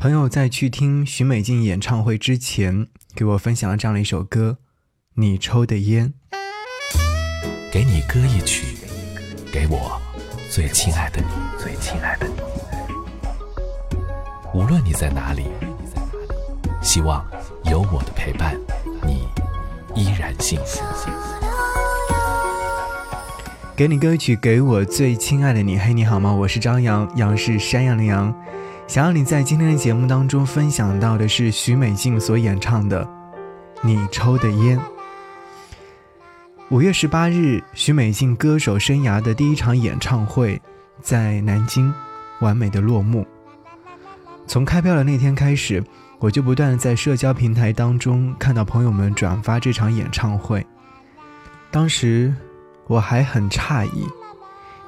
朋友在去听许美静演唱会之前，给我分享了这样的一首歌《你抽的烟》。给你歌一曲，给我最亲爱的你，最亲爱的你。无论你在哪里，希望有我的陪伴，你依然幸福。给你歌曲，给我最亲爱的你。嘿，你好吗？我是张扬，杨是山羊的羊。想要你在今天的节目当中分享到的是许美静所演唱的《你抽的烟》。五月十八日，许美静歌手生涯的第一场演唱会在南京完美的落幕。从开票的那天开始，我就不断在社交平台当中看到朋友们转发这场演唱会。当时我还很诧异。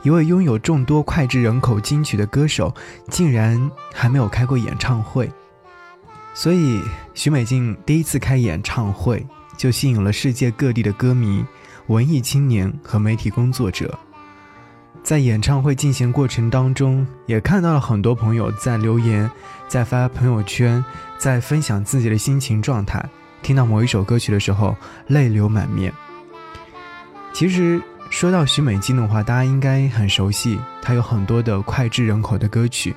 一位拥有众多脍炙人口金曲的歌手，竟然还没有开过演唱会。所以，许美静第一次开演唱会，就吸引了世界各地的歌迷、文艺青年和媒体工作者。在演唱会进行过程当中，也看到了很多朋友在留言、在发朋友圈、在分享自己的心情状态。听到某一首歌曲的时候，泪流满面。其实。说到许美静的话，大家应该很熟悉，她有很多的脍炙人口的歌曲。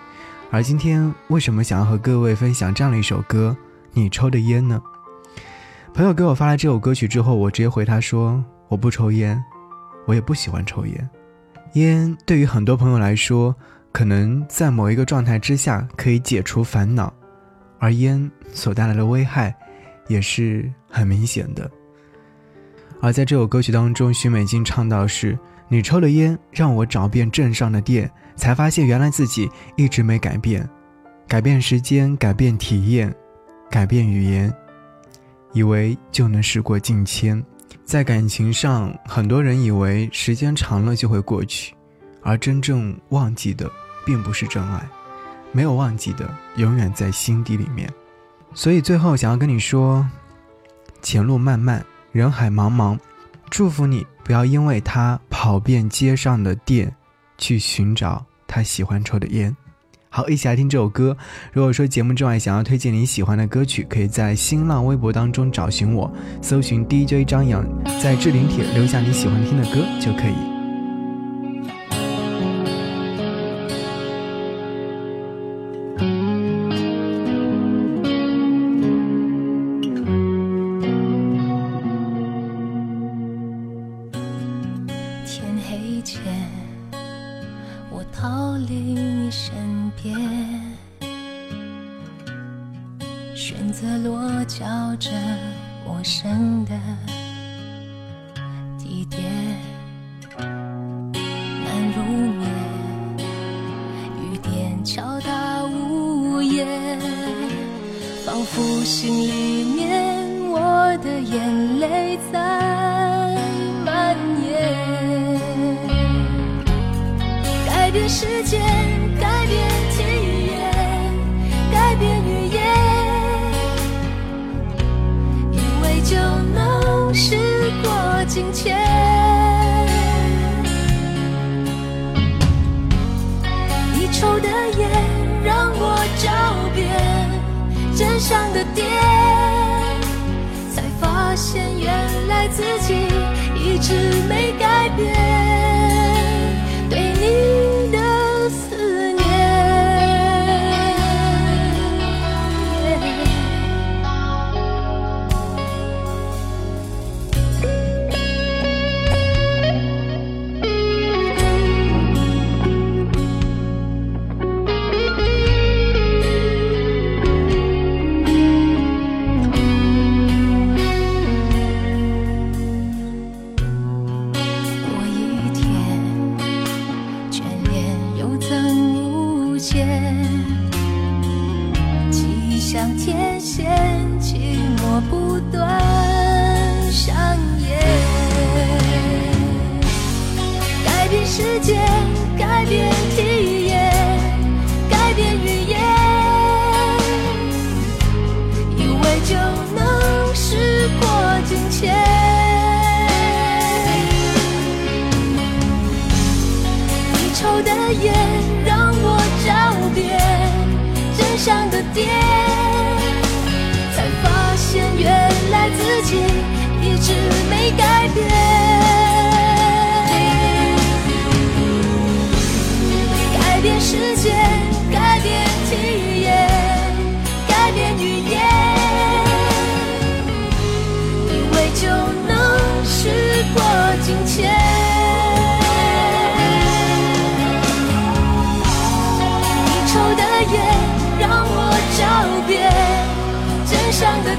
而今天为什么想要和各位分享这样的一首歌《你抽的烟》呢？朋友给我发了这首歌曲之后，我直接回他说：“我不抽烟，我也不喜欢抽烟。烟对于很多朋友来说，可能在某一个状态之下可以解除烦恼，而烟所带来的危害也是很明显的。”而在这首歌曲当中，许美静唱到是：“你抽了烟，让我找遍镇上的店，才发现原来自己一直没改变，改变时间，改变体验，改变语言，以为就能时过境迁。在感情上，很多人以为时间长了就会过去，而真正忘记的并不是真爱，没有忘记的永远在心底里面。所以最后想要跟你说，前路漫漫。”人海茫茫，祝福你不要因为他跑遍街上的店，去寻找他喜欢抽的烟。好，一起来听这首歌。如果说节目之外想要推荐你喜欢的歌曲，可以在新浪微博当中找寻我，搜寻 DJ 张扬，在置顶帖留下你喜欢听的歌就可以。我逃离你身边选择落脚这陌生的地点，难入眠，雨点敲打屋檐，仿佛心里面我的眼泪在就能时过境迁。你抽的烟让我找遍镇上的店，才发现原来自己一直没改变。上的，点，才发现原来自己一直没改变。改变世界，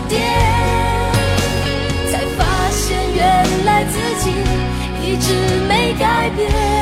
点，才发现原来自己一直没改变。